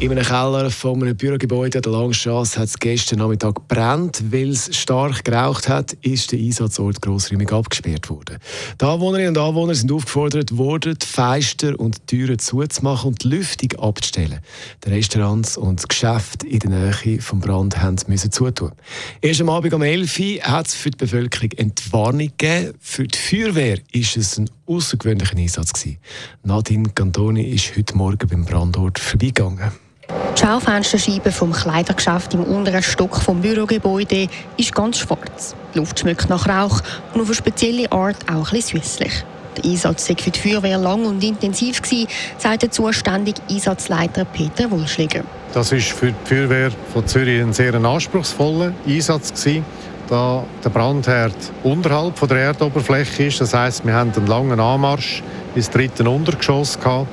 In einem Keller von einem Bürogebäude der Langstrasse hat es gestern Nachmittag gebrannt. Weil es stark geraucht hat, ist der Einsatzort grossräumig abgesperrt worden. Die Anwohnerinnen und Anwohner sind aufgefordert worden, die Fenster und die Türen zuzumachen und die Lüftung abzustellen. Die Restaurants und Geschäfte in der Nähe vom Brand müssen zutun. Erst am Abend um 11 Uhr hat es für die Bevölkerung Entwarnung gegeben. Für die Feuerwehr ist es ein außergewöhnlicher Einsatz. Nadine Cantoni ist heute Morgen beim Brandort vorbeigegangen. Die Schaufensterscheibe vom Kleidergeschäft im unteren Stock vom Bürogebäude ist ganz schwarz. Die Luft schmeckt nach Rauch und auf eine spezielle Art auch ein süßlich. Der Einsatz war für die Feuerwehr lang und intensiv, gewesen, sagt der zuständige Einsatzleiter Peter Wulschliger. Das war für die Feuerwehr von Zürich ein sehr anspruchsvoller Einsatz. Gewesen da der Brandherd unterhalb von der Erdoberfläche ist. Das heißt, wir haben einen langen Anmarsch ins dritte Untergeschoss gehabt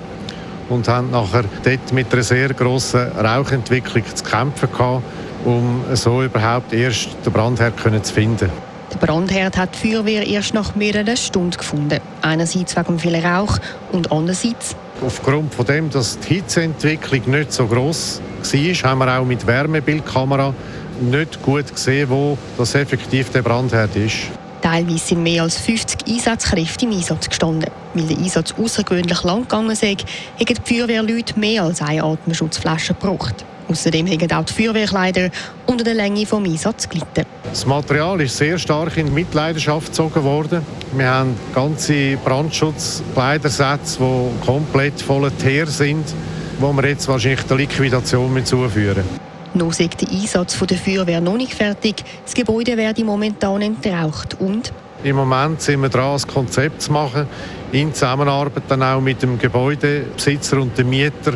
und haben nachher dort mit einer sehr grossen Rauchentwicklung zu kämpfen gehabt, um so überhaupt erst den Brandherd zu finden. Der Brandherd hat die Feuerwehr erst nach mehreren Stunden gefunden. Einerseits wegen viel Rauch und andererseits Aufgrund von dem, dass die Hitzeentwicklung nicht so groß war, haben wir auch mit Wärmebildkamera nicht gut gesehen, wo das effektiv der Brandherd ist. Teilweise sind mehr als 50 Einsatzkräfte im Einsatz gestanden. Weil der Einsatz außergewöhnlich lang gegangen ist, haben die Feuerwehrleute mehr als eine Atemschutzflasche gebraucht. Außerdem haben auch die Feuerwehrkleider unter der Länge vom Einsatz gelitten. Das Material ist sehr stark in Mitleidenschaft gezogen worden. Wir haben ganze Brandschutzkleidersätze, die komplett voller Teer sind, wo wir jetzt wahrscheinlich der Liquidation zuführen müssen. Noch ist der Einsatz der Feuerwehr noch nicht fertig. Das Gebäude werde momentan entraucht und im Moment sind wir dran, ein Konzept zu machen, in Zusammenarbeit dann auch mit dem Gebäudebesitzer und dem Mieter,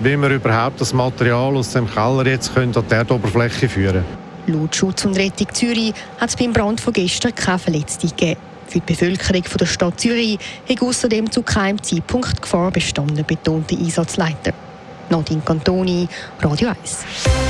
wie wir überhaupt das Material aus dem Keller jetzt können an die Erdoberfläche führen können. Laut Schutz und Rettung Zürich hat es beim Brand von gestern keine Verletzungen gegeben. Für die Bevölkerung der Stadt Zürich hat außerdem zu keinem Zeitpunkt Gefahr bestanden, betonte Einsatzleiter. Nadine Cantoni, Radio 1.